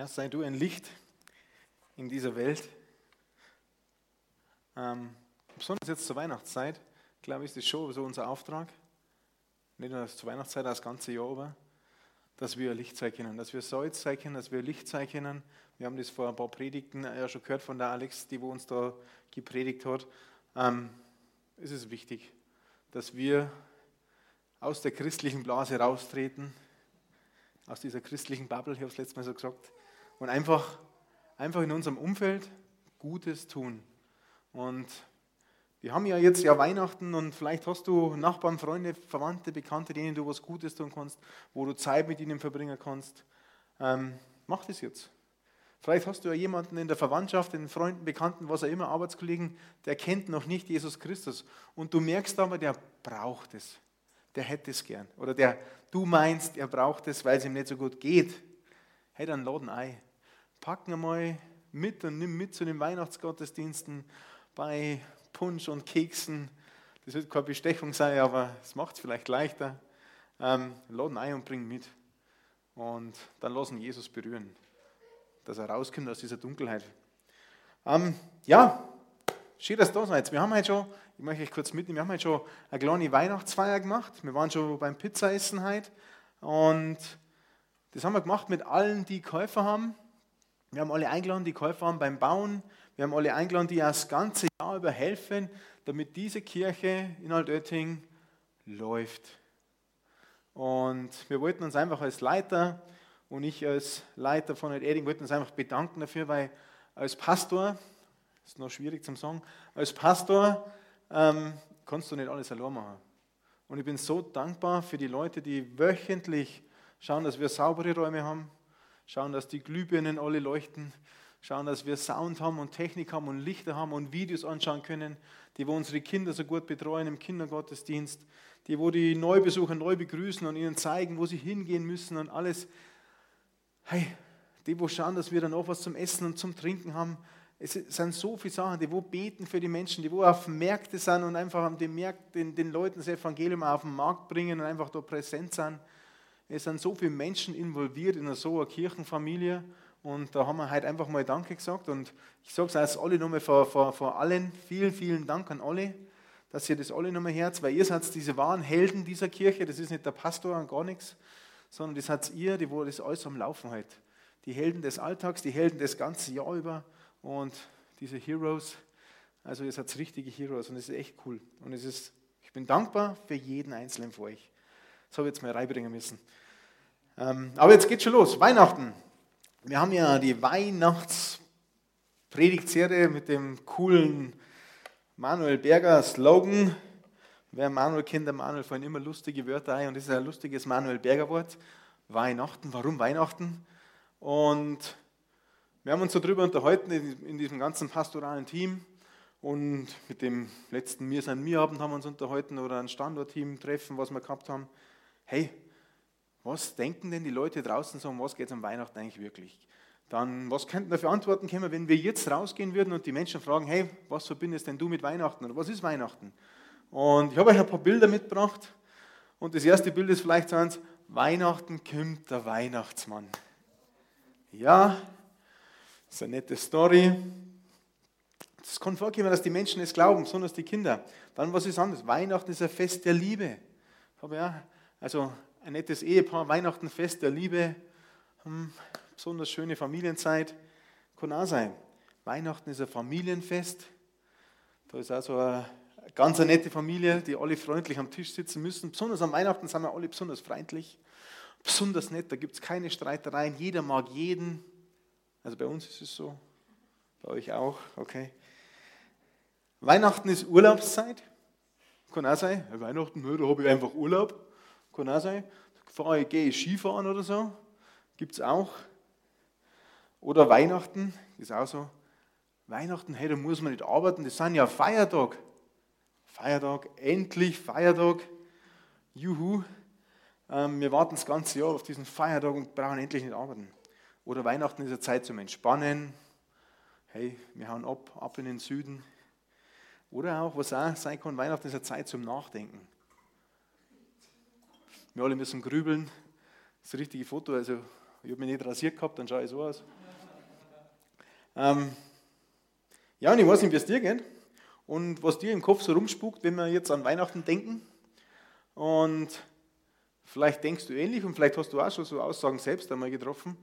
Herr, sei du ein Licht in dieser Welt. Ähm, besonders jetzt zur Weihnachtszeit, glaube ich, ist das schon so unser Auftrag. Nicht nur zur Weihnachtszeit, das ganze Jahr über, dass wir Licht sein können, dass wir Salz sein können, dass wir Licht sein können. Wir haben das vor ein paar Predigten ja schon gehört von der Alex, die wo uns da gepredigt hat. Ähm, es ist wichtig, dass wir aus der christlichen Blase raustreten, aus dieser christlichen Bubble, ich habe es letztes Mal so gesagt, und einfach, einfach in unserem Umfeld Gutes tun. Und wir haben ja jetzt ja Weihnachten und vielleicht hast du Nachbarn, Freunde, Verwandte, Bekannte, denen du was Gutes tun kannst, wo du Zeit mit ihnen verbringen kannst. Ähm, mach das jetzt. Vielleicht hast du ja jemanden in der Verwandtschaft, in Freunden, Bekannten, was auch immer, Arbeitskollegen, der kennt noch nicht Jesus Christus. Und du merkst aber, der braucht es. Der hätte es gern. Oder der, du meinst, er braucht es, weil es ihm nicht so gut geht. Hey, dann laden ein packen einmal mit und nimm mit zu den Weihnachtsgottesdiensten bei Punsch und Keksen. Das wird keine Bestechung sein, aber es macht es vielleicht leichter. Ähm, laden ein und bringen mit. Und dann lassen Jesus berühren, dass er rauskommt aus dieser Dunkelheit. Ähm, ja, schön, dass ihr da seid. Wir haben heute schon, ich möchte euch kurz mitnehmen, wir haben heute schon eine kleine Weihnachtsfeier gemacht. Wir waren schon beim Pizzaessen heute. Und das haben wir gemacht mit allen, die Käufer haben. Wir haben alle eingeladen, die Käufer haben beim Bauen. Wir haben alle eingeladen, die das ganze Jahr über helfen, damit diese Kirche in Altötting läuft. Und wir wollten uns einfach als Leiter und ich als Leiter von Altötting wollten uns einfach bedanken dafür, weil als Pastor, ist noch schwierig zum sagen, als Pastor ähm, kannst du nicht alles allein machen. Und ich bin so dankbar für die Leute, die wöchentlich schauen, dass wir saubere Räume haben, schauen, dass die Glühbirnen alle leuchten, schauen, dass wir Sound haben und Technik haben und Lichter haben und Videos anschauen können, die wo unsere Kinder so gut betreuen im Kindergottesdienst, die wo die Neubesucher neu begrüßen und ihnen zeigen, wo sie hingehen müssen und alles. Hey, die wo schauen, dass wir dann auch was zum Essen und zum Trinken haben. Es sind so viele Sachen, die wo beten für die Menschen, die wo auf Märkte sind und einfach Märkten, den, den Leuten das Evangelium auf den Markt bringen und einfach da präsent sind. Es sind so viele Menschen involviert in so einer Kirchenfamilie und da haben wir heute einfach mal Danke gesagt und ich sage es als alle nochmal vor, vor, vor allen, vielen, vielen Dank an alle, dass ihr das alle nochmal herz, weil ihr seid diese wahren Helden dieser Kirche, das ist nicht der Pastor und gar nichts, sondern das seid ihr, die wo das alles am Laufen halt. Die Helden des Alltags, die Helden des ganzen Jahr über und diese Heroes, also ihr seid richtige Heroes und das ist echt cool und es ist, ich bin dankbar für jeden einzelnen von euch. Das habe ich jetzt mal reinbringen müssen. Ähm, aber jetzt geht schon los. Weihnachten. Wir haben ja die Weihnachtspredigtserie mit dem coolen Manuel Berger Slogan. Wer Manuel kennt, der Manuel fallen immer lustige Wörter ein und das ist ein lustiges Manuel Berger Wort. Weihnachten. Warum Weihnachten? Und wir haben uns so darüber unterhalten in diesem ganzen pastoralen Team und mit dem letzten Mir sein Mir Abend haben wir uns unterhalten oder ein Standortteam Treffen, was wir gehabt haben hey, was denken denn die Leute draußen so, um was geht es am Weihnachten eigentlich wirklich? Dann, was könnten da für Antworten kommen, wenn wir jetzt rausgehen würden und die Menschen fragen, hey, was verbindest denn du mit Weihnachten oder was ist Weihnachten? Und ich habe euch ein paar Bilder mitgebracht und das erste Bild ist vielleicht so Weihnachten kommt der Weihnachtsmann. Ja, ist eine nette Story. Es kann vorkommen, dass die Menschen es glauben, besonders die Kinder. Dann, was ist anders? Weihnachten ist ein Fest der Liebe. Habe ja also ein nettes Ehepaar, Weihnachten, Fest der Liebe, hm, besonders schöne Familienzeit, kann auch sein. Weihnachten ist ein Familienfest. Da ist also eine ganz eine nette Familie, die alle freundlich am Tisch sitzen müssen. Besonders am Weihnachten sind wir alle besonders freundlich, besonders nett. Da gibt es keine Streitereien. Jeder mag jeden. Also bei uns ist es so, bei euch auch, okay. Weihnachten ist Urlaubszeit. Kann auch sein. Weihnachten, da habe ich einfach Urlaub. Kann auch sein. Fahre ich, gehe ich Skifahren oder so. Gibt es auch. Oder Weihnachten, ist auch so. Weihnachten, hey, da muss man nicht arbeiten, das sind ja Feiertag. Feiertag, endlich Feiertag. Juhu. Ähm, wir warten das ganze Jahr auf diesen Feiertag und brauchen endlich nicht arbeiten. Oder Weihnachten ist eine Zeit zum Entspannen. Hey, wir hauen ab, ab in den Süden. Oder auch, was auch sein kann, Weihnachten ist eine Zeit zum Nachdenken. Wir alle müssen grübeln. Das richtige Foto, also ich habe mich nicht rasiert gehabt, dann schaue ich so aus. Ähm, ja, und ich weiß nicht, wie es dir geht und was dir im Kopf so rumspukt, wenn wir jetzt an Weihnachten denken. Und vielleicht denkst du ähnlich und vielleicht hast du auch schon so Aussagen selbst einmal getroffen.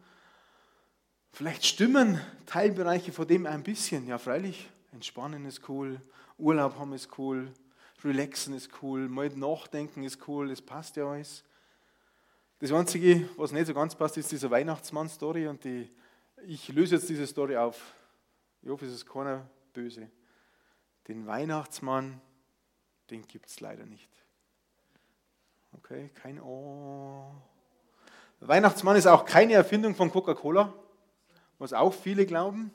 Vielleicht stimmen Teilbereiche von dem ein bisschen. Ja, freilich, entspannen ist cool, Urlaub haben ist cool, relaxen ist cool, mal nachdenken ist cool, das passt ja alles. Das Einzige, was nicht so ganz passt, ist diese Weihnachtsmann-Story und die, ich löse jetzt diese Story auf. Ich hoffe, es ist keiner böse. Den Weihnachtsmann, den gibt es leider nicht. Okay, kein Oh. Weihnachtsmann ist auch keine Erfindung von Coca-Cola, was auch viele glauben.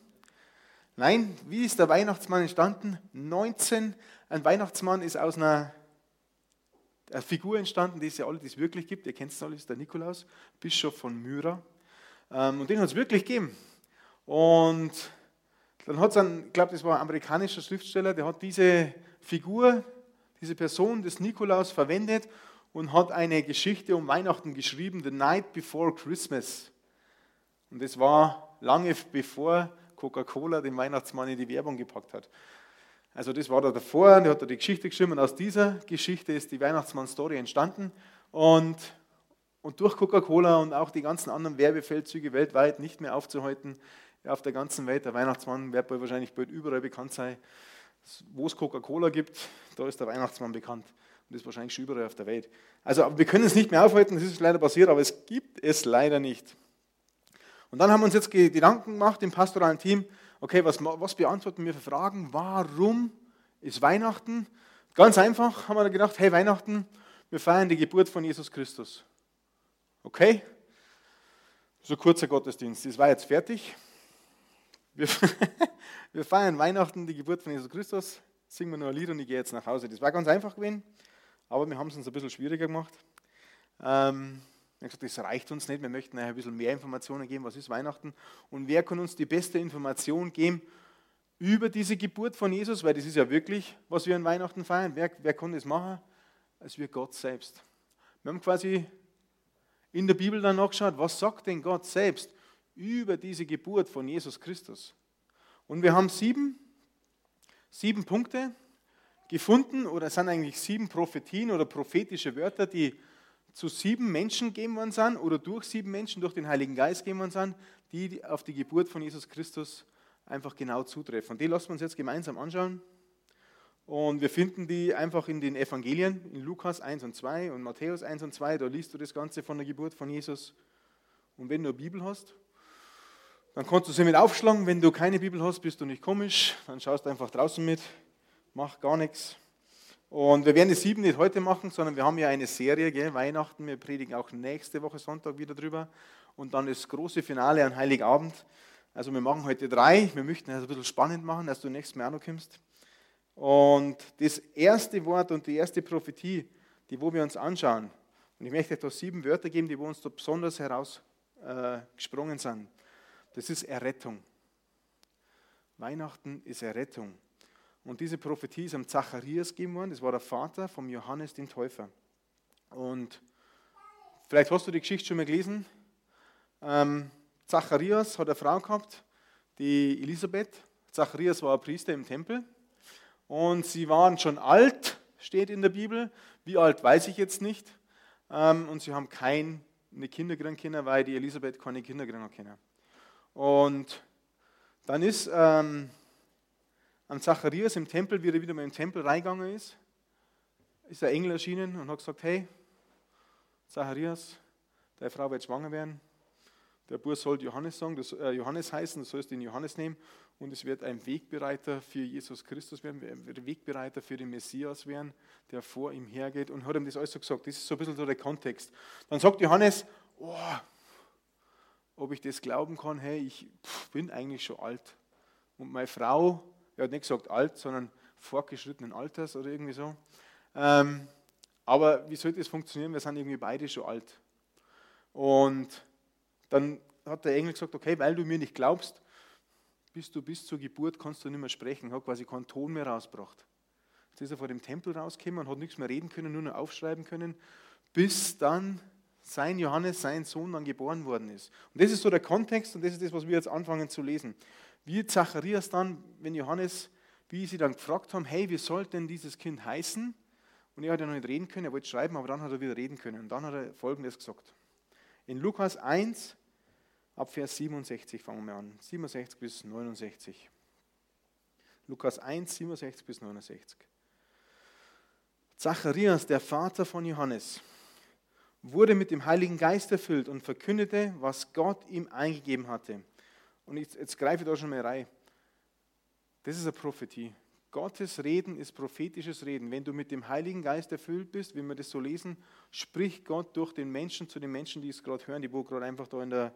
Nein, wie ist der Weihnachtsmann entstanden? 19. Ein Weihnachtsmann ist aus einer, Figur entstanden, die es ja alle, die es wirklich gibt. Ihr kennt es alle, ist der Nikolaus, Bischof von Myra. Ähm, und den hat es wirklich gegeben. Und dann hat es einen, ich glaube, das war ein amerikanischer Schriftsteller, der hat diese Figur, diese Person des Nikolaus verwendet und hat eine Geschichte um Weihnachten geschrieben, The Night Before Christmas. Und das war lange bevor Coca-Cola den Weihnachtsmann in die Werbung gepackt hat. Also das war da davor, der hat da die Geschichte geschrieben und aus dieser Geschichte ist die Weihnachtsmann-Story entstanden und, und durch Coca-Cola und auch die ganzen anderen Werbefeldzüge weltweit nicht mehr aufzuhalten, auf der ganzen Welt. Der Weihnachtsmann wird wahrscheinlich bald überall bekannt sein. Wo es Coca-Cola gibt, da ist der Weihnachtsmann bekannt. Und das ist wahrscheinlich schon überall auf der Welt. Also wir können es nicht mehr aufhalten, das ist leider passiert, aber es gibt es leider nicht. Und dann haben wir uns jetzt Gedanken gemacht im pastoralen Team, okay, was, was beantworten wir für Fragen? Warum ist Weihnachten? Ganz einfach haben wir gedacht, hey Weihnachten, wir feiern die Geburt von Jesus Christus. Okay? So kurzer Gottesdienst, das war jetzt fertig. Wir, wir, feiern Weihnachten, die Geburt von Jesus Christus, singen wir nur ein Lied und ich gehe jetzt nach Hause. Das war ganz einfach gewesen, aber wir haben es uns ein bisschen schwieriger gemacht. Ähm, wir haben gesagt, das reicht uns nicht, wir möchten ein bisschen mehr Informationen geben, was ist Weihnachten und wer kann uns die beste Information geben über diese Geburt von Jesus, weil das ist ja wirklich, was wir an Weihnachten feiern. Wer, wer kann das machen? Als wir Gott selbst. Wir haben quasi in der Bibel dann nachgeschaut, was sagt denn Gott selbst über diese Geburt von Jesus Christus. Und wir haben sieben, sieben Punkte gefunden, oder es sind eigentlich sieben Prophetien oder prophetische Wörter, die zu sieben Menschen gegeben worden sind oder durch sieben Menschen, durch den Heiligen Geist gegeben worden sind, die auf die Geburt von Jesus Christus einfach genau zutreffen. Und die lassen wir uns jetzt gemeinsam anschauen. Und wir finden die einfach in den Evangelien, in Lukas 1 und 2 und Matthäus 1 und 2. Da liest du das Ganze von der Geburt von Jesus. Und wenn du eine Bibel hast, dann kannst du sie mit aufschlagen. Wenn du keine Bibel hast, bist du nicht komisch. Dann schaust du einfach draußen mit, mach gar nichts. Und wir werden die sieben nicht heute machen, sondern wir haben ja eine Serie, gell, Weihnachten. Wir predigen auch nächste Woche Sonntag wieder drüber. Und dann das große Finale an Heiligabend. Also wir machen heute drei. Wir möchten es ein bisschen spannend machen, dass du nächstes Mal auch noch kommst. Und das erste Wort und die erste Prophetie, die wo wir uns anschauen, und ich möchte euch da sieben Wörter geben, die wo uns da besonders herausgesprungen äh, sind. Das ist Errettung. Weihnachten ist Errettung. Und diese Prophetie ist am Zacharias gegeben worden. Das war der Vater vom Johannes den Täufer. Und vielleicht hast du die Geschichte schon mal gelesen. Ähm, Zacharias hat eine Frau gehabt, die Elisabeth. Zacharias war ein Priester im Tempel. Und sie waren schon alt, steht in der Bibel. Wie alt weiß ich jetzt nicht. Ähm, und sie haben keine Kinder kriegen weil die Elisabeth keine Kinder kriegen. Und dann ist ähm, am Zacharias im Tempel, wie er wieder mal im Tempel reingegangen ist, ist der Engel erschienen und hat gesagt, hey, Zacharias, deine Frau wird schwanger werden. Der Bur soll Johannes sagen, das, äh, Johannes heißen, du sollst den Johannes nehmen und es wird ein Wegbereiter für Jesus Christus werden, ein Wegbereiter für den Messias werden, der vor ihm hergeht und hat ihm das alles so gesagt. Das ist so ein bisschen so der Kontext. Dann sagt Johannes, oh, ob ich das glauben kann, hey, ich bin eigentlich schon alt. Und meine Frau, er hat nicht gesagt alt, sondern fortgeschrittenen Alters oder irgendwie so. Ähm, aber wie soll das funktionieren? Wir sind irgendwie beide schon alt. Und dann hat der Engel gesagt, okay, weil du mir nicht glaubst, bist du bis zur Geburt kannst du nicht mehr sprechen. Hat quasi keinen Ton mehr rausgebracht. Jetzt ist er vor dem Tempel rausgekommen und hat nichts mehr reden können, nur noch aufschreiben können, bis dann sein Johannes, sein Sohn, dann geboren worden ist. Und das ist so der Kontext und das ist das, was wir jetzt anfangen zu lesen. Wie Zacharias dann, wenn Johannes, wie sie dann gefragt haben, hey, wie soll denn dieses Kind heißen? Und er hat ja noch nicht reden können, er wollte schreiben, aber dann hat er wieder reden können. Und dann hat er Folgendes gesagt. In Lukas 1, ab Vers 67 fangen wir an. 67 bis 69. Lukas 1, 67 bis 69. Zacharias, der Vater von Johannes, wurde mit dem Heiligen Geist erfüllt und verkündete, was Gott ihm eingegeben hatte. Und jetzt, jetzt greife ich da schon mal rein. Das ist eine Prophetie. Gottes Reden ist prophetisches Reden. Wenn du mit dem Heiligen Geist erfüllt bist, wie wir das so lesen, spricht Gott durch den Menschen zu den Menschen, die es gerade hören, die wo gerade einfach da in der,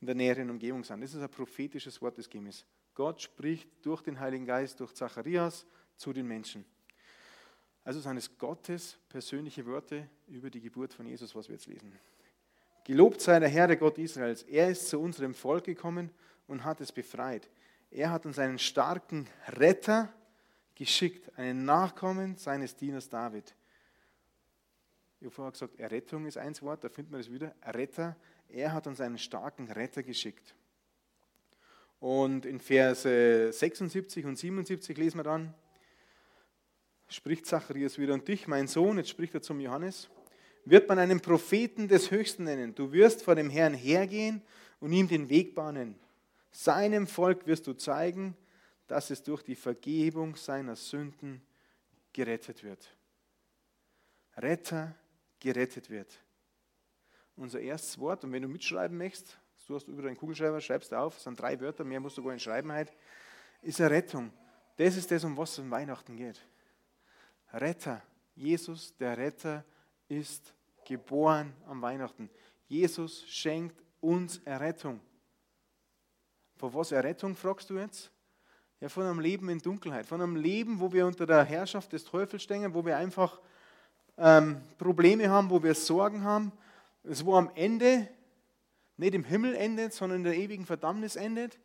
in der näheren Umgebung sind. Das ist ein prophetisches Wort des Gemis. Gott spricht durch den Heiligen Geist, durch Zacharias zu den Menschen. Also sind es Gottes persönliche Worte über die Geburt von Jesus, was wir jetzt lesen. Gelobt sei der Herr, der Gott Israels. Er ist zu unserem Volk gekommen und hat es befreit. Er hat uns einen starken Retter geschickt, einen Nachkommen seines Dieners David. Ich habe vorher gesagt, Errettung ist ein Wort, da finden wir das wieder. Retter, er hat uns einen starken Retter geschickt. Und in Verse 76 und 77 lesen wir dann, spricht Zacharias wieder, und dich, mein Sohn, jetzt spricht er zum Johannes, wird man einen Propheten des Höchsten nennen. Du wirst vor dem Herrn hergehen und ihm den Weg bahnen. Seinem Volk wirst du zeigen, dass es durch die Vergebung seiner Sünden gerettet wird. Retter gerettet wird. Unser erstes Wort, und wenn du mitschreiben möchtest, du hast über deinen Kugelschreiber, schreibst du auf, es sind drei Wörter, mehr musst du gar nicht schreiben heute, ist eine Rettung. Das ist das, um was es um Weihnachten geht. Retter. Jesus, der Retter, ist geboren am Weihnachten. Jesus schenkt uns Errettung. Vor was Errettung fragst du jetzt? Ja, von einem Leben in Dunkelheit, von einem Leben, wo wir unter der Herrschaft des Teufels stehen, wo wir einfach ähm, Probleme haben, wo wir Sorgen haben, wo am Ende nicht im Himmel endet, sondern in der ewigen Verdammnis endet.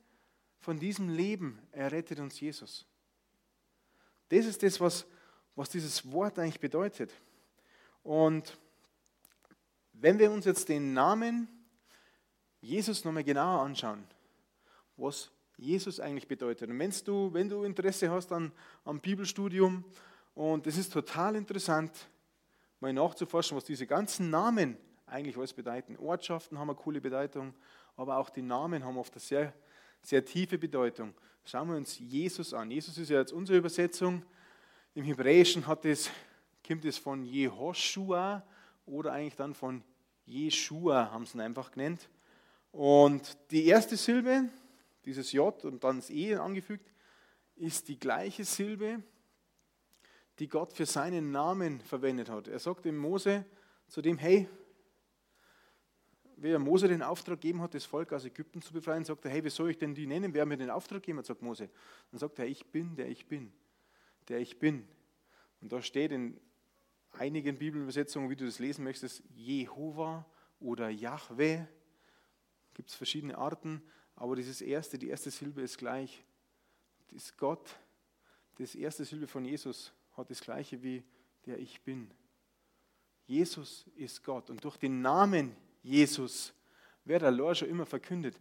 Von diesem Leben errettet uns Jesus. Das ist das, was, was dieses Wort eigentlich bedeutet. Und wenn wir uns jetzt den Namen Jesus nochmal genauer anschauen, was Jesus eigentlich bedeutet. Und wenn's du, wenn du Interesse hast an, am Bibelstudium, und es ist total interessant, mal nachzuforschen, was diese ganzen Namen eigentlich alles bedeuten. Ortschaften haben eine coole Bedeutung, aber auch die Namen haben oft eine sehr, sehr tiefe Bedeutung. Schauen wir uns Jesus an. Jesus ist ja jetzt unsere Übersetzung. Im Hebräischen hat es, kommt es von Jehoshua oder eigentlich dann von Jeshua, haben sie ihn einfach genannt. Und die erste Silbe, dieses J und dann das E angefügt, ist die gleiche Silbe, die Gott für seinen Namen verwendet hat. Er sagt dem Mose zu dem, hey, wer Mose den Auftrag gegeben hat, das Volk aus Ägypten zu befreien, sagt er, hey, wie soll ich denn die nennen? Wer mir den Auftrag gegeben hat, sagt Mose. Dann sagt er, ich bin, der ich bin, der ich bin. Und da steht in einigen Bibelübersetzungen, wie du das lesen möchtest, Jehova oder Yahweh. Gibt es verschiedene Arten. Aber dieses erste, die erste Silbe ist gleich. Das Gott. Das erste Silbe von Jesus hat das gleiche wie der Ich Bin. Jesus ist Gott. Und durch den Namen Jesus wird Lord schon immer verkündet.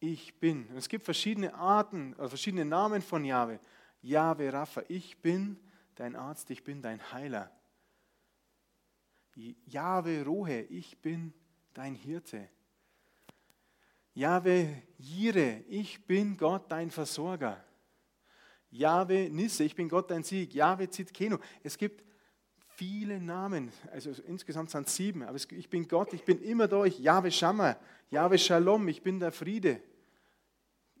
Ich bin. Und es gibt verschiedene Arten, also verschiedene Namen von Jahwe. Jahwe Rapha, ich bin dein Arzt, ich bin dein Heiler. Jahwe Rohe, ich bin dein Hirte. Jahwe Jire, ich bin Gott dein Versorger. Jahwe Nisse, ich bin Gott dein Sieg. Jahwe Zitkeno. Es gibt viele Namen, also insgesamt sind es sieben, aber ich bin Gott, ich bin immer da. Ich, Jahwe Shammah, Jahwe Shalom, ich bin der Friede.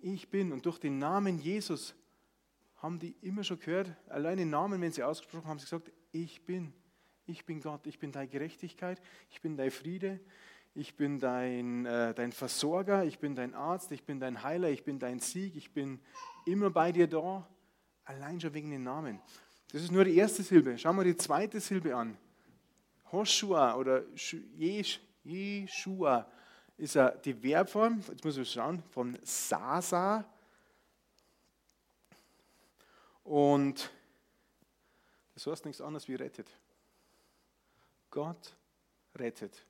Ich bin und durch den Namen Jesus haben die immer schon gehört, allein den Namen, wenn sie ausgesprochen haben, haben sie gesagt, ich bin, ich bin Gott, ich bin deine Gerechtigkeit, ich bin dein Friede, ich bin dein, äh, dein Versorger, ich bin dein Arzt, ich bin dein Heiler, ich bin dein Sieg, ich bin immer bei dir da. Allein schon wegen den Namen. Das ist nur die erste Silbe. Schauen wir die zweite Silbe an. Hoshua oder Jeshua ist die Verbform, jetzt muss ich schauen, von Sasa. Und das heißt nichts anderes wie rettet. Gott rettet.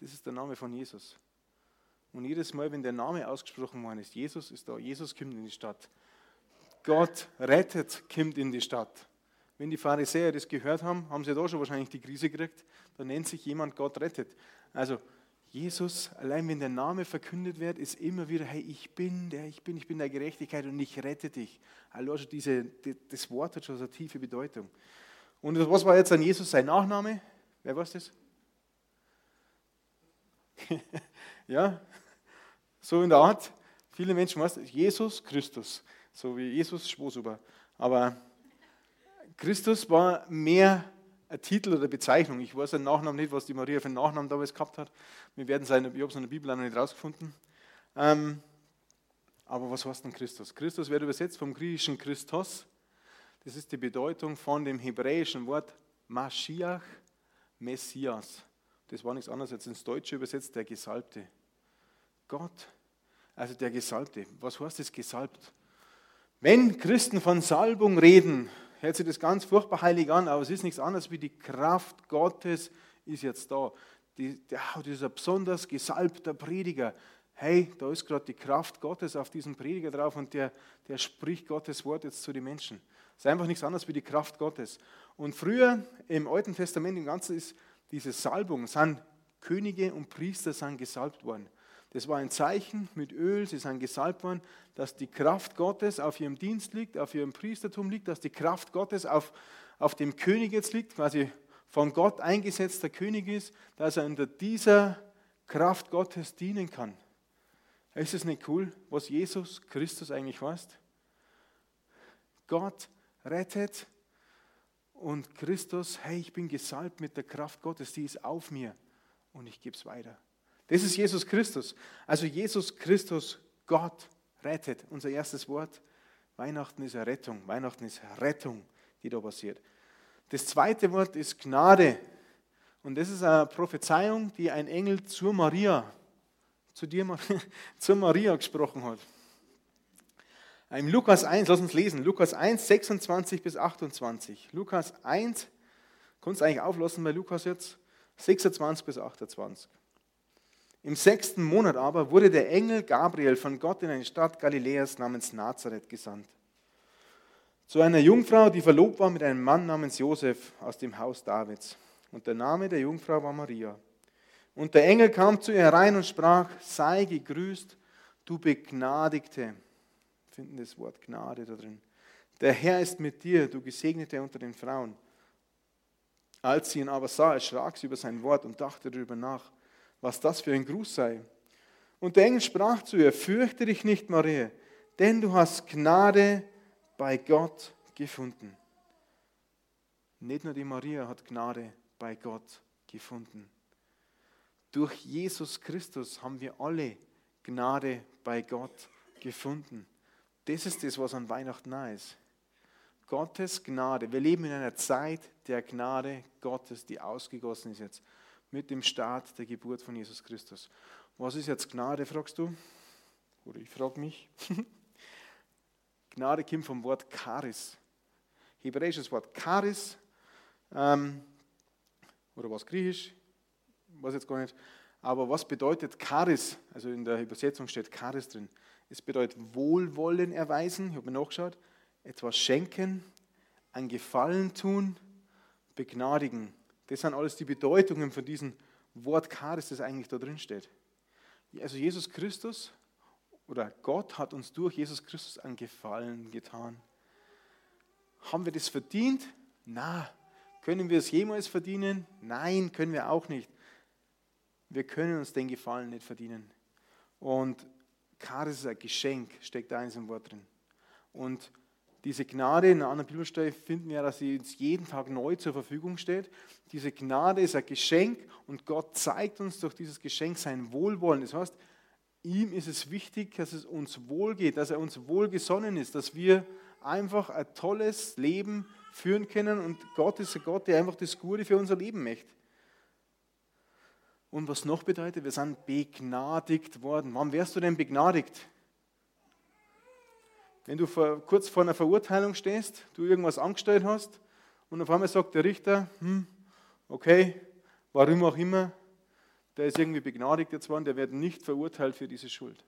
Das ist der Name von Jesus. Und jedes Mal, wenn der Name ausgesprochen worden ist, Jesus ist da, Jesus kommt in die Stadt. Gott rettet, kommt in die Stadt. Wenn die Pharisäer das gehört haben, haben sie da schon wahrscheinlich die Krise gekriegt. Da nennt sich jemand Gott rettet. Also Jesus, allein wenn der Name verkündet wird, ist immer wieder, hey, ich bin der, ich bin, ich bin der Gerechtigkeit und ich rette dich. Also diese, das Wort hat schon so eine tiefe Bedeutung. Und was war jetzt an Jesus sein Nachname? Wer weiß das? ja, so in der Art. Viele Menschen wissen, Jesus Christus, so wie Jesus Schwosuber. Aber Christus war mehr ein Titel oder Bezeichnung. Ich weiß seinen Nachnamen nicht, was die Maria für einen Nachnamen damals gehabt hat. Wir werden seine, ich habe es in der Bibel auch noch nicht rausgefunden. Ähm, aber was heißt denn Christus? Christus wird übersetzt vom griechischen Christos. Das ist die Bedeutung von dem hebräischen Wort Mashiach, Messias. Das war nichts anderes als ins Deutsche übersetzt, der Gesalbte. Gott, also der Gesalbte. Was heißt das gesalbt? Wenn Christen von Salbung reden, hört sich das ganz furchtbar heilig an, aber es ist nichts anderes wie die Kraft Gottes ist jetzt da. Die, der, dieser besonders gesalbter Prediger, hey, da ist gerade die Kraft Gottes auf diesem Prediger drauf und der, der spricht Gottes Wort jetzt zu den Menschen. Es ist einfach nichts anderes wie die Kraft Gottes. Und früher im Alten Testament im Ganzen ist diese Salbung, sind Könige und Priester sind gesalbt worden. Das war ein Zeichen mit Öl, sie sind gesalbt worden, dass die Kraft Gottes auf ihrem Dienst liegt, auf ihrem Priestertum liegt, dass die Kraft Gottes auf, auf dem König jetzt liegt, quasi von Gott eingesetzter König ist, dass er unter dieser Kraft Gottes dienen kann. Ist es nicht cool, was Jesus Christus eigentlich heißt? Gott rettet und Christus, hey, ich bin gesalbt mit der Kraft Gottes, die ist auf mir und ich gebe es weiter. Das ist Jesus Christus. Also Jesus Christus, Gott rettet. Unser erstes Wort. Weihnachten ist Errettung. Weihnachten ist Rettung, die da passiert. Das zweite Wort ist Gnade. Und das ist eine Prophezeiung, die ein Engel zur Maria, zu dir, zur Maria gesprochen hat. Im Lukas 1, lass uns lesen, Lukas 1, 26 bis 28. Lukas 1, kannst du eigentlich auflassen bei Lukas jetzt, 26 bis 28. Im sechsten Monat aber wurde der Engel Gabriel von Gott in eine Stadt Galiläas namens Nazareth gesandt. Zu einer Jungfrau, die verlobt war mit einem Mann namens Josef aus dem Haus Davids. Und der Name der Jungfrau war Maria. Und der Engel kam zu ihr herein und sprach, sei gegrüßt, du Begnadigte. Finden das Wort Gnade da drin. Der Herr ist mit dir, du Gesegnete unter den Frauen. Als sie ihn aber sah, erschrak sie über sein Wort und dachte darüber nach was das für ein Gruß sei. Und der Engel sprach zu ihr, fürchte dich nicht, Maria, denn du hast Gnade bei Gott gefunden. Nicht nur die Maria hat Gnade bei Gott gefunden. Durch Jesus Christus haben wir alle Gnade bei Gott gefunden. Das ist das, was an Weihnachten nah ist. Gottes Gnade. Wir leben in einer Zeit der Gnade Gottes, die ausgegossen ist jetzt mit dem Start der Geburt von Jesus Christus. Was ist jetzt Gnade, fragst du? Oder ich frage mich. Gnade kommt vom Wort Charis. Hebräisches Wort Charis. Ähm, oder was griechisch? Weiß jetzt gar nicht. Aber was bedeutet Charis? Also in der Übersetzung steht Charis drin. Es bedeutet Wohlwollen erweisen. Ich habe mir nachgeschaut. Etwas schenken, ein Gefallen tun, begnadigen. Das sind alles die Bedeutungen von diesem Wort Charis, das eigentlich da drin steht. Also Jesus Christus oder Gott hat uns durch Jesus Christus einen Gefallen getan. Haben wir das verdient? Na. Können wir es jemals verdienen? Nein, können wir auch nicht. Wir können uns den Gefallen nicht verdienen. Und Charis ist ein Geschenk, steckt in diesem Wort drin. Und diese Gnade, in einer anderen Bibelstelle finden wir, dass sie uns jeden Tag neu zur Verfügung steht. Diese Gnade ist ein Geschenk und Gott zeigt uns durch dieses Geschenk sein Wohlwollen. Das heißt, ihm ist es wichtig, dass es uns wohlgeht, dass er uns wohlgesonnen ist, dass wir einfach ein tolles Leben führen können und Gott ist ein Gott, der einfach das Gute für unser Leben möchte. Und was noch bedeutet, wir sind begnadigt worden. Wann wärst du denn begnadigt? Wenn du vor, kurz vor einer Verurteilung stehst, du irgendwas angestellt hast und auf einmal sagt der Richter, hm, okay, warum auch immer, der ist irgendwie begnadigt jetzt worden, der wird nicht verurteilt für diese Schuld.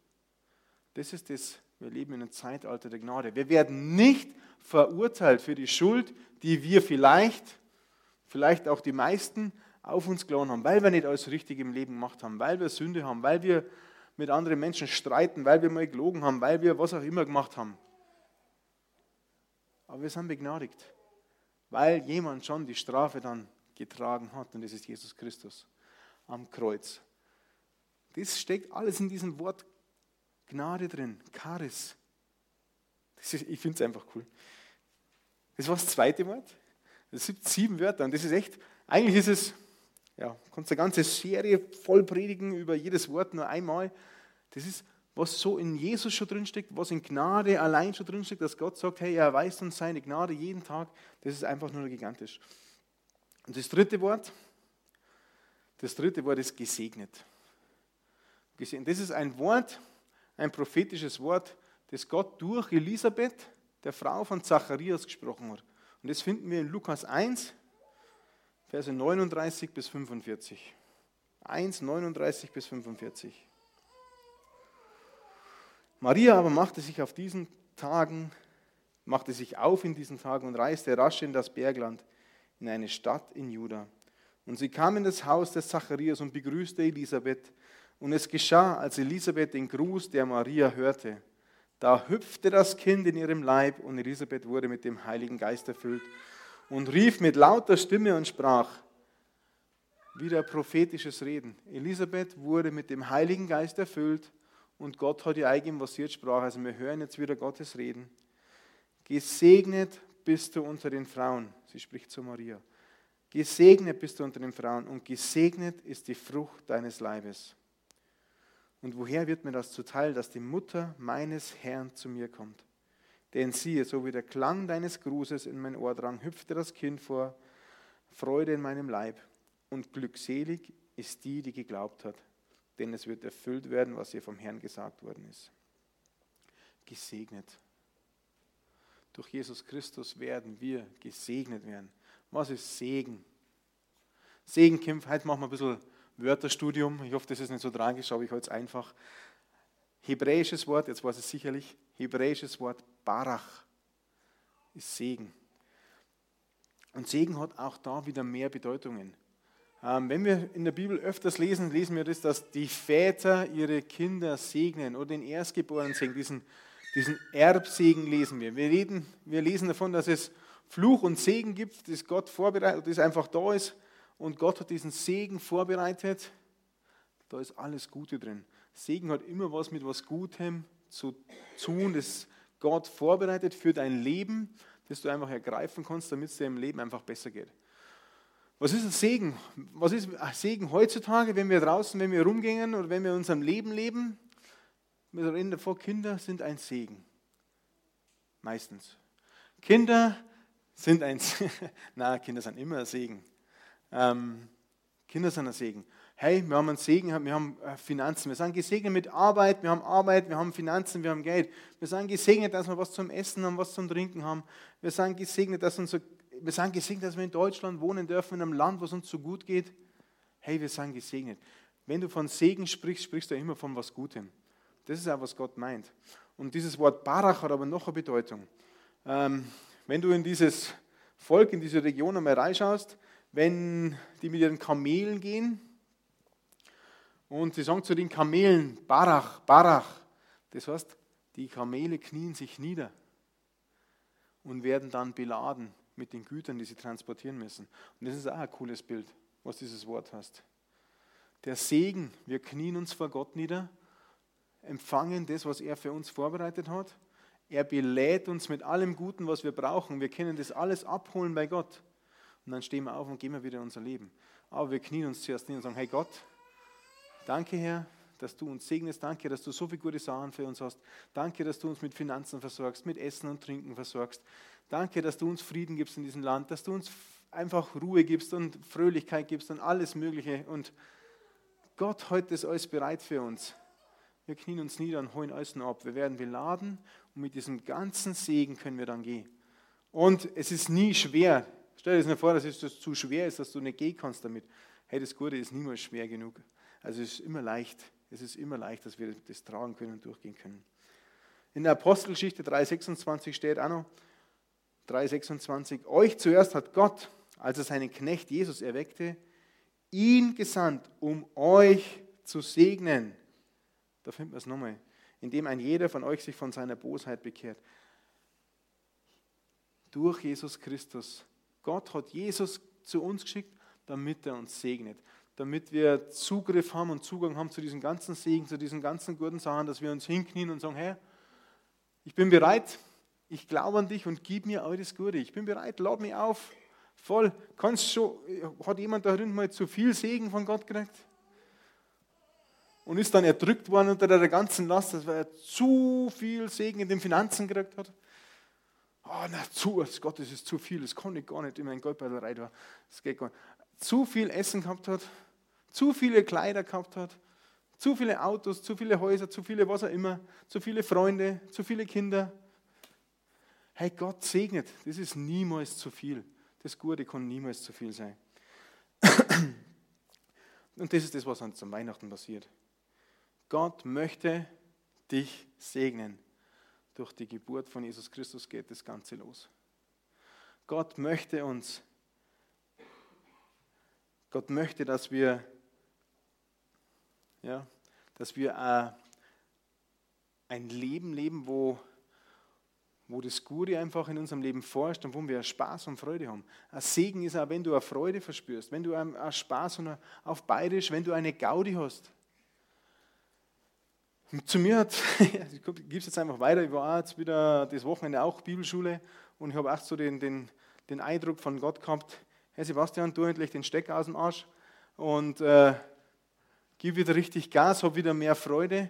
Das ist das, wir leben in einem Zeitalter der Gnade. Wir werden nicht verurteilt für die Schuld, die wir vielleicht, vielleicht auch die meisten, auf uns geladen haben, weil wir nicht alles richtig im Leben gemacht haben, weil wir Sünde haben, weil wir mit anderen Menschen streiten, weil wir mal gelogen haben, weil wir was auch immer gemacht haben. Aber wir sind begnadigt, weil jemand schon die Strafe dann getragen hat und das ist Jesus Christus am Kreuz. Das steckt alles in diesem Wort Gnade drin, Charis. Ist, ich finde es einfach cool. Das war das zweite Wort. Es gibt sieben Wörter und das ist echt, eigentlich ist es, ja, kannst eine ganze Serie voll predigen über jedes Wort nur einmal. Das ist was so in Jesus schon drinsteckt, was in Gnade allein schon drinsteckt, dass Gott sagt, hey, er erweist uns seine Gnade jeden Tag, das ist einfach nur gigantisch. Und das dritte Wort, das dritte Wort ist gesegnet. Das ist ein Wort, ein prophetisches Wort, das Gott durch Elisabeth, der Frau von Zacharias, gesprochen hat. Und das finden wir in Lukas 1, Verse 39 bis 45. 1, 39 bis 45. Maria aber machte sich auf diesen Tagen, machte sich auf in diesen Tagen und reiste rasch in das Bergland, in eine Stadt in Juda. Und sie kam in das Haus des Zacharias und begrüßte Elisabeth. Und es geschah, als Elisabeth den Gruß der Maria hörte, da hüpfte das Kind in ihrem Leib und Elisabeth wurde mit dem Heiligen Geist erfüllt und rief mit lauter Stimme und sprach, wieder prophetisches Reden. Elisabeth wurde mit dem Heiligen Geist erfüllt und Gott hat ihr sie jetzt sprach. Also wir hören jetzt wieder Gottes Reden. Gesegnet bist du unter den Frauen. Sie spricht zu Maria. Gesegnet bist du unter den Frauen und gesegnet ist die Frucht deines Leibes. Und woher wird mir das zuteil, dass die Mutter meines Herrn zu mir kommt? Denn siehe, so wie der Klang deines Grußes in mein Ohr drang, hüpfte das Kind vor Freude in meinem Leib. Und glückselig ist die, die geglaubt hat denn es wird erfüllt werden, was ihr vom Herrn gesagt worden ist. Gesegnet. Durch Jesus Christus werden wir gesegnet werden. Was ist Segen? Segen, heute machen wir ein bisschen Wörterstudium. Ich hoffe, das ist nicht so tragisch, aber ich halte es einfach. Hebräisches Wort, jetzt weiß es sicherlich, hebräisches Wort Barach ist Segen. Und Segen hat auch da wieder mehr Bedeutungen. Ähm, wenn wir in der Bibel öfters lesen, lesen wir das, dass die Väter ihre Kinder segnen oder den Erstgeborenen segnen. Diesen, diesen Erbsegen lesen wir. Wir, reden, wir lesen davon, dass es Fluch und Segen gibt, das Gott vorbereitet, das einfach da ist. Und Gott hat diesen Segen vorbereitet. Da ist alles Gute drin. Segen hat immer was mit was Gutem zu tun, das Gott vorbereitet für dein Leben, das du einfach ergreifen kannst, damit es dir im Leben einfach besser geht. Was ist ein Segen? Was ist ein Segen heutzutage, wenn wir draußen, wenn wir rumgehen oder wenn wir in unserem Leben leben? Wir reden davor, Kinder sind ein Segen. Meistens. Kinder sind ein Segen. Na, Kinder sind immer ein Segen. Ähm, Kinder sind ein Segen. Hey, wir haben einen Segen, wir haben äh, Finanzen. Wir sind gesegnet mit Arbeit, wir haben Arbeit, wir haben Finanzen, wir haben Geld. Wir sind gesegnet, dass wir was zum Essen haben, was zum Trinken haben. Wir sind gesegnet, dass unser wir sind gesegnet, dass wir in Deutschland wohnen dürfen, in einem Land, wo es uns so gut geht. Hey, wir sind gesegnet. Wenn du von Segen sprichst, sprichst du immer von was Gutem. Das ist auch, was Gott meint. Und dieses Wort Barach hat aber noch eine Bedeutung. Ähm, wenn du in dieses Volk, in diese Region einmal reinschaust, wenn die mit ihren Kamelen gehen und sie sagen zu den Kamelen, Barach, Barach, das heißt, die Kamele knien sich nieder und werden dann beladen mit den Gütern, die sie transportieren müssen. Und das ist auch ein cooles Bild, was dieses Wort heißt. Der Segen, wir knien uns vor Gott nieder, empfangen das, was er für uns vorbereitet hat, Er belädt uns mit allem Guten, was wir brauchen. Wir können das alles abholen bei Gott. Und dann stehen wir auf und gehen wir wieder in unser Leben. Aber wir knien uns zuerst hin und sagen, hey Gott, danke Herr, dass du uns segnest. Danke, dass du so viele gute Sachen für uns hast. Danke, dass du uns mit Finanzen versorgst, mit Essen und Trinken versorgst. Danke, dass du uns Frieden gibst in diesem Land, dass du uns einfach Ruhe gibst und Fröhlichkeit gibst und alles Mögliche. Und Gott heute ist alles bereit für uns. Wir knien uns nieder und holen alles ab. Wir werden beladen und mit diesem ganzen Segen können wir dann gehen. Und es ist nie schwer. Stell dir das nicht vor, dass es zu schwer ist, dass du nicht gehen kannst damit. Hey, das Gute ist niemals schwer genug. Also es ist immer leicht. Es ist immer leicht, dass wir das tragen können und durchgehen können. In der Apostelgeschichte 3,26 steht auch noch, 3,26, euch zuerst hat Gott, als er seinen Knecht Jesus erweckte, ihn gesandt, um euch zu segnen. Da finden wir es nochmal, indem ein jeder von euch sich von seiner Bosheit bekehrt. Durch Jesus Christus. Gott hat Jesus zu uns geschickt, damit er uns segnet damit wir Zugriff haben und Zugang haben zu diesen ganzen Segen, zu diesen ganzen guten Sachen, dass wir uns hinknien und sagen, Herr, ich bin bereit, ich glaube an dich und gib mir alles Gute. Ich bin bereit, lad mich auf, voll. Kannst schon, hat jemand da drin mal zu viel Segen von Gott gekriegt? Und ist dann erdrückt worden unter der ganzen Last, dass er zu viel Segen in den Finanzen gekriegt hat? Oh, na, zu, Gott, das ist zu viel, das kann ich gar nicht in meinen Goldbeutel rein. Das geht gar nicht. Zu viel Essen gehabt hat, zu viele Kleider gehabt hat, zu viele Autos, zu viele Häuser, zu viele was auch immer, zu viele Freunde, zu viele Kinder. Hey, Gott segnet, das ist niemals zu viel. Das Gute kann niemals zu viel sein. Und das ist das, was uns am Weihnachten passiert. Gott möchte dich segnen. Durch die Geburt von Jesus Christus geht das Ganze los. Gott möchte uns, Gott möchte, dass wir ja, dass wir äh, ein Leben leben, wo, wo das Gute einfach in unserem Leben forscht und wo wir Spaß und Freude haben. Ein Segen ist auch, wenn du eine Freude verspürst, wenn du einen Spaß und auf Bayerisch, wenn du eine Gaudi hast. zu mir hat, ich gebe es jetzt einfach weiter, ich war jetzt wieder das Wochenende auch Bibelschule und ich habe auch so den, den, den Eindruck von Gott gehabt, Herr Sebastian, tu endlich den Stecker aus dem Arsch und äh, gib wieder richtig Gas, hab wieder mehr Freude.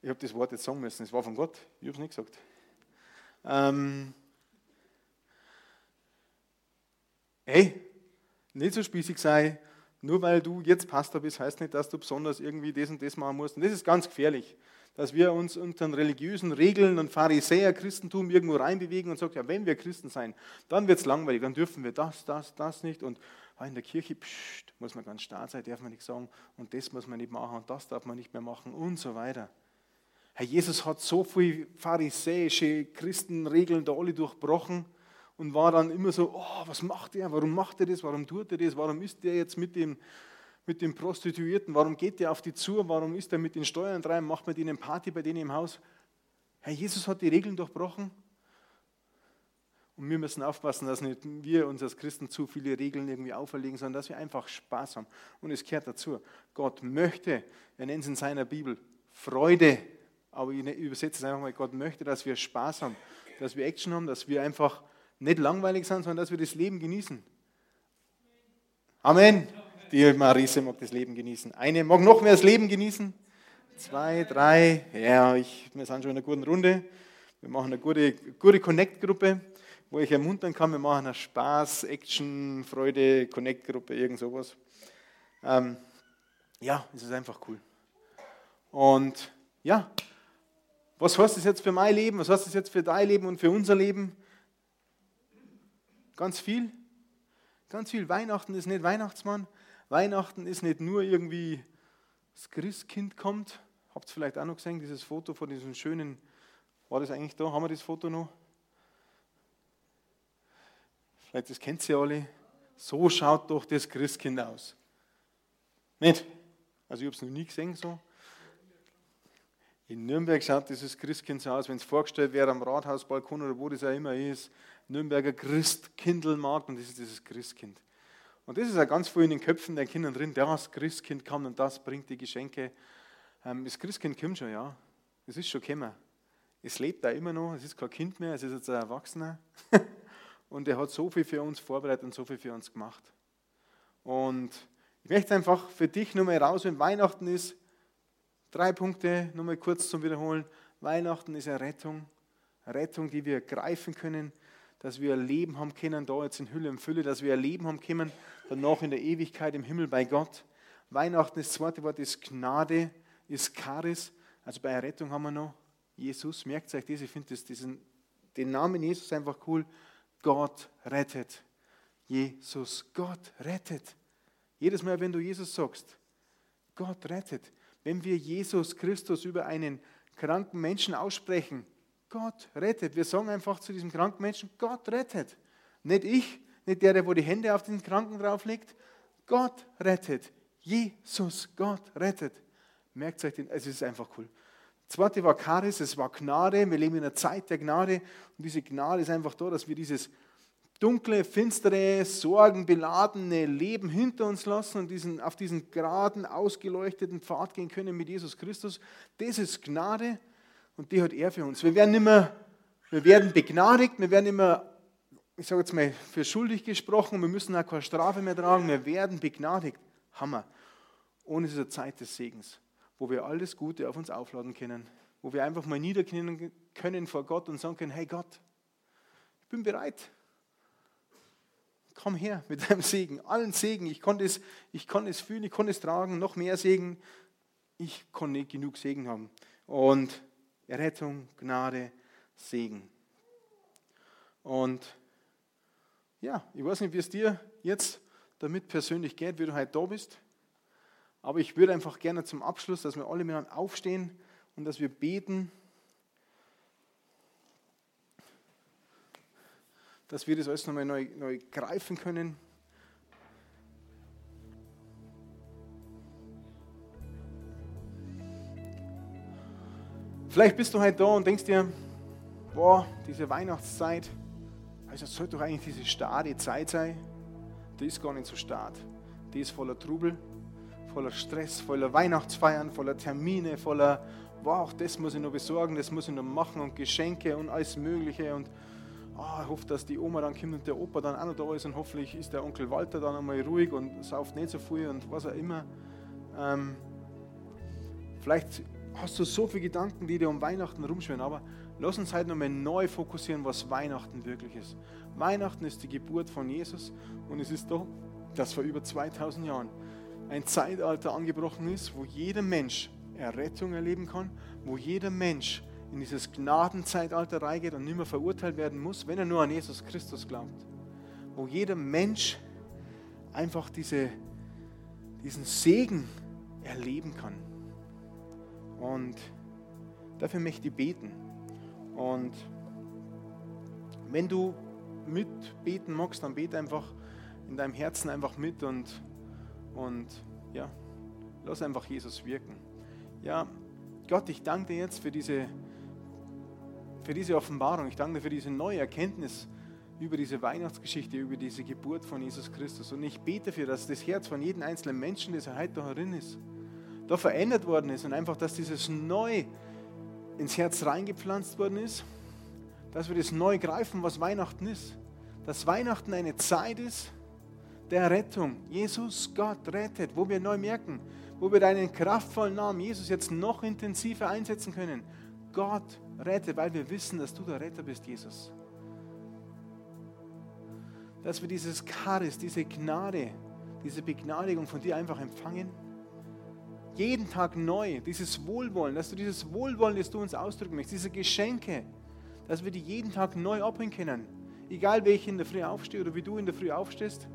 Ich habe das Wort jetzt sagen müssen, es war von Gott, ich habe es nicht gesagt. Ähm, hey, nicht so spießig sei, nur weil du jetzt Pastor bist, heißt nicht, dass du besonders irgendwie das und das machen musst. Und das ist ganz gefährlich, dass wir uns unter den religiösen Regeln und Pharisäer-Christentum irgendwo reinbewegen und sagen, ja, wenn wir Christen sein, dann wird es langweilig, dann dürfen wir das, das, das nicht. Und ah, in der Kirche pst, muss man ganz stark sein, darf man nicht sagen. Und das muss man nicht machen und das darf man nicht mehr machen und so weiter. Herr Jesus hat so viele pharisäische Christenregeln da alle durchbrochen und war dann immer so, oh, was macht er, warum macht er das, warum tut er das, warum ist der jetzt mit dem, mit dem Prostituierten, warum geht der auf die zu, warum ist er mit den Steuern rein, macht man denen Party bei denen im Haus. Herr Jesus hat die Regeln durchbrochen und wir müssen aufpassen, dass nicht wir uns als Christen zu viele Regeln irgendwie auferlegen, sondern dass wir einfach Spaß haben. Und es kehrt dazu. Gott möchte, er nennt es in seiner Bibel, Freude. Aber ich übersetze es einfach mal, Gott möchte, dass wir Spaß haben, dass wir Action haben, dass wir einfach nicht langweilig sind, sondern dass wir das Leben genießen. Amen. Die Marise mag das Leben genießen. Eine mag noch mehr das Leben genießen. Zwei, drei. Ja, ich, wir sind schon in einer guten Runde. Wir machen eine gute, gute Connect-Gruppe wo ich ermuntern kann, wir machen eine Spaß, Action, Freude, Connect-Gruppe, irgend sowas. Ähm, ja, es ist einfach cool. Und ja, was heißt das jetzt für mein Leben? Was heißt das jetzt für dein Leben und für unser Leben? Ganz viel. Ganz viel. Weihnachten ist nicht Weihnachtsmann. Weihnachten ist nicht nur irgendwie das Christkind kommt. Habt ihr vielleicht auch noch gesehen, dieses Foto von diesem schönen, war das eigentlich da? Haben wir das Foto noch? Vielleicht das kennt ihr alle. So schaut doch das Christkind aus. Nicht? Also ich habe es noch nie gesehen so. In Nürnberg schaut dieses Christkind so aus, wenn es vorgestellt wäre am Rathausbalkon oder wo das auch immer ist. Nürnberger Christkindelmarkt und das ist dieses Christkind. Und das ist auch ganz viel in den Köpfen der Kinder drin. Das Christkind kam und das bringt die Geschenke. Ähm, das Christkind kommt schon, ja. Es ist schon gekommen. es lebt da immer noch, es ist kein Kind mehr, es ist jetzt ein Erwachsener. und er hat so viel für uns vorbereitet und so viel für uns gemacht. Und ich möchte einfach für dich nochmal raus, wenn Weihnachten ist, drei Punkte nochmal kurz zum Wiederholen. Weihnachten ist eine Rettung, eine Rettung, die wir greifen können, dass wir ein Leben haben können, da jetzt in Hülle und Fülle, dass wir ein Leben haben können, danach in der Ewigkeit im Himmel bei Gott. Weihnachten, das zweite Wort ist Gnade, ist Charis. Also bei Errettung haben wir noch Jesus. Merkt euch das, ich finde den Namen Jesus einfach cool. Gott rettet. Jesus, Gott rettet. Jedes Mal, wenn du Jesus sagst, Gott rettet. Wenn wir Jesus Christus über einen kranken Menschen aussprechen, Gott rettet. Wir sagen einfach zu diesem kranken Menschen, Gott rettet. Nicht ich, nicht der, der wo die Hände auf den Kranken drauflegt. Gott rettet. Jesus, Gott rettet. Merkt euch den, es ist einfach cool. Zweite war Charis, es war Gnade. Wir leben in einer Zeit der Gnade. Und diese Gnade ist einfach da, dass wir dieses dunkle, finstere, sorgenbeladene Leben hinter uns lassen und diesen, auf diesen geraden, ausgeleuchteten Pfad gehen können mit Jesus Christus. Das ist Gnade und die hat er für uns. Wir werden immer, wir werden begnadigt, wir werden immer, ich sage jetzt mal, für schuldig gesprochen, wir müssen auch keine Strafe mehr tragen, wir werden begnadigt. Hammer. Ist eine Zeit des Segens, wo wir alles Gute auf uns aufladen können, wo wir einfach mal niederknien können vor Gott und sagen können, hey Gott, ich bin bereit. Komm her mit deinem Segen, allen Segen. Ich konnte es, ich konnte es fühlen, ich konnte es tragen, noch mehr Segen. Ich konnte nicht genug Segen haben. Und Errettung, Gnade, Segen. Und ja, ich weiß nicht, wie es dir jetzt damit persönlich geht, wie du heute da bist. Aber ich würde einfach gerne zum Abschluss, dass wir alle miteinander aufstehen und dass wir beten, dass wir das alles nochmal neu, neu greifen können. Vielleicht bist du heute da und denkst dir, boah, diese Weihnachtszeit, also sollte doch eigentlich diese starre Zeit sein. Die ist gar nicht so stark. Die ist voller Trubel, voller Stress, voller Weihnachtsfeiern, voller Termine, voller, wow, das muss ich noch besorgen, das muss ich noch machen und Geschenke und alles Mögliche und oh, ich hoffe, dass die Oma dann kommt und der Opa dann auch noch da ist und hoffentlich ist der Onkel Walter dann einmal ruhig und sauft nicht so viel und was auch immer. Ähm, vielleicht hast du so viele Gedanken, die dir um Weihnachten rumschwirren, aber lass uns heute nochmal neu fokussieren, was Weihnachten wirklich ist. Weihnachten ist die Geburt von Jesus und es ist doch, dass vor über 2000 Jahren ein Zeitalter angebrochen ist, wo jeder Mensch Errettung erleben kann, wo jeder Mensch in dieses Gnadenzeitalter reingeht und nicht mehr verurteilt werden muss, wenn er nur an Jesus Christus glaubt. Wo jeder Mensch einfach diese, diesen Segen erleben kann. Und dafür möchte ich beten. Und wenn du mitbeten magst, dann bete einfach in deinem Herzen einfach mit und, und ja, lass einfach Jesus wirken. Ja, Gott, ich danke dir jetzt für diese, für diese Offenbarung. Ich danke dir für diese neue Erkenntnis über diese Weihnachtsgeschichte, über diese Geburt von Jesus Christus. Und ich bete dafür, dass das Herz von jedem einzelnen Menschen, das heute da herin ist, da verändert worden ist und einfach, dass dieses neu ins Herz reingepflanzt worden ist, dass wir das neu greifen, was Weihnachten ist. Dass Weihnachten eine Zeit ist der Rettung. Jesus, Gott rettet, wo wir neu merken, wo wir deinen kraftvollen Namen Jesus jetzt noch intensiver einsetzen können. Gott rettet, weil wir wissen, dass du der Retter bist, Jesus. Dass wir dieses Charis, diese Gnade, diese Begnadigung von dir einfach empfangen jeden Tag neu, dieses Wohlwollen, dass du dieses Wohlwollen, das du uns ausdrücken möchtest, diese Geschenke, dass wir die jeden Tag neu abholen können. Egal, wie ich in der Früh aufstehe oder wie du in der Früh aufstehst,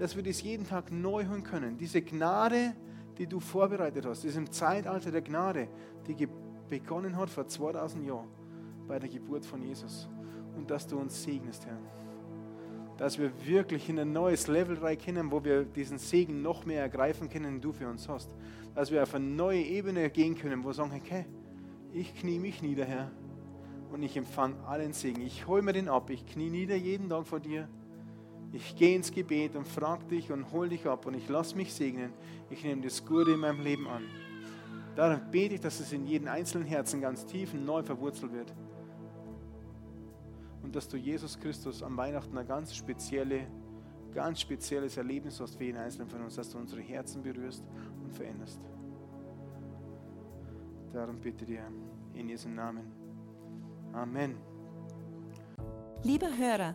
dass wir das jeden Tag neu holen können. Diese Gnade, die du vorbereitet hast, diesem Zeitalter der Gnade, die begonnen hat vor 2000 Jahren bei der Geburt von Jesus. Und dass du uns segnest, Herr dass wir wirklich in ein neues Level reinkommen, wo wir diesen Segen noch mehr ergreifen können, den du für uns hast. Dass wir auf eine neue Ebene gehen können, wo wir sagen, okay, ich knie mich nieder, Herr, und ich empfange allen Segen. Ich hole mir den ab, ich knie nieder jeden Tag vor dir. Ich gehe ins Gebet und frage dich und hol dich ab und ich lasse mich segnen. Ich nehme das Gute in meinem Leben an. Darum bete ich, dass es in jedem einzelnen Herzen ganz tief und neu verwurzelt wird. Und dass du Jesus Christus am Weihnachten eine ganz spezielle, ganz spezielles Erlebnis hast für jeden einzelnen von uns, dass du unsere Herzen berührst und veränderst. Darum bitte dir in Jesu Namen. Amen. Lieber Hörer,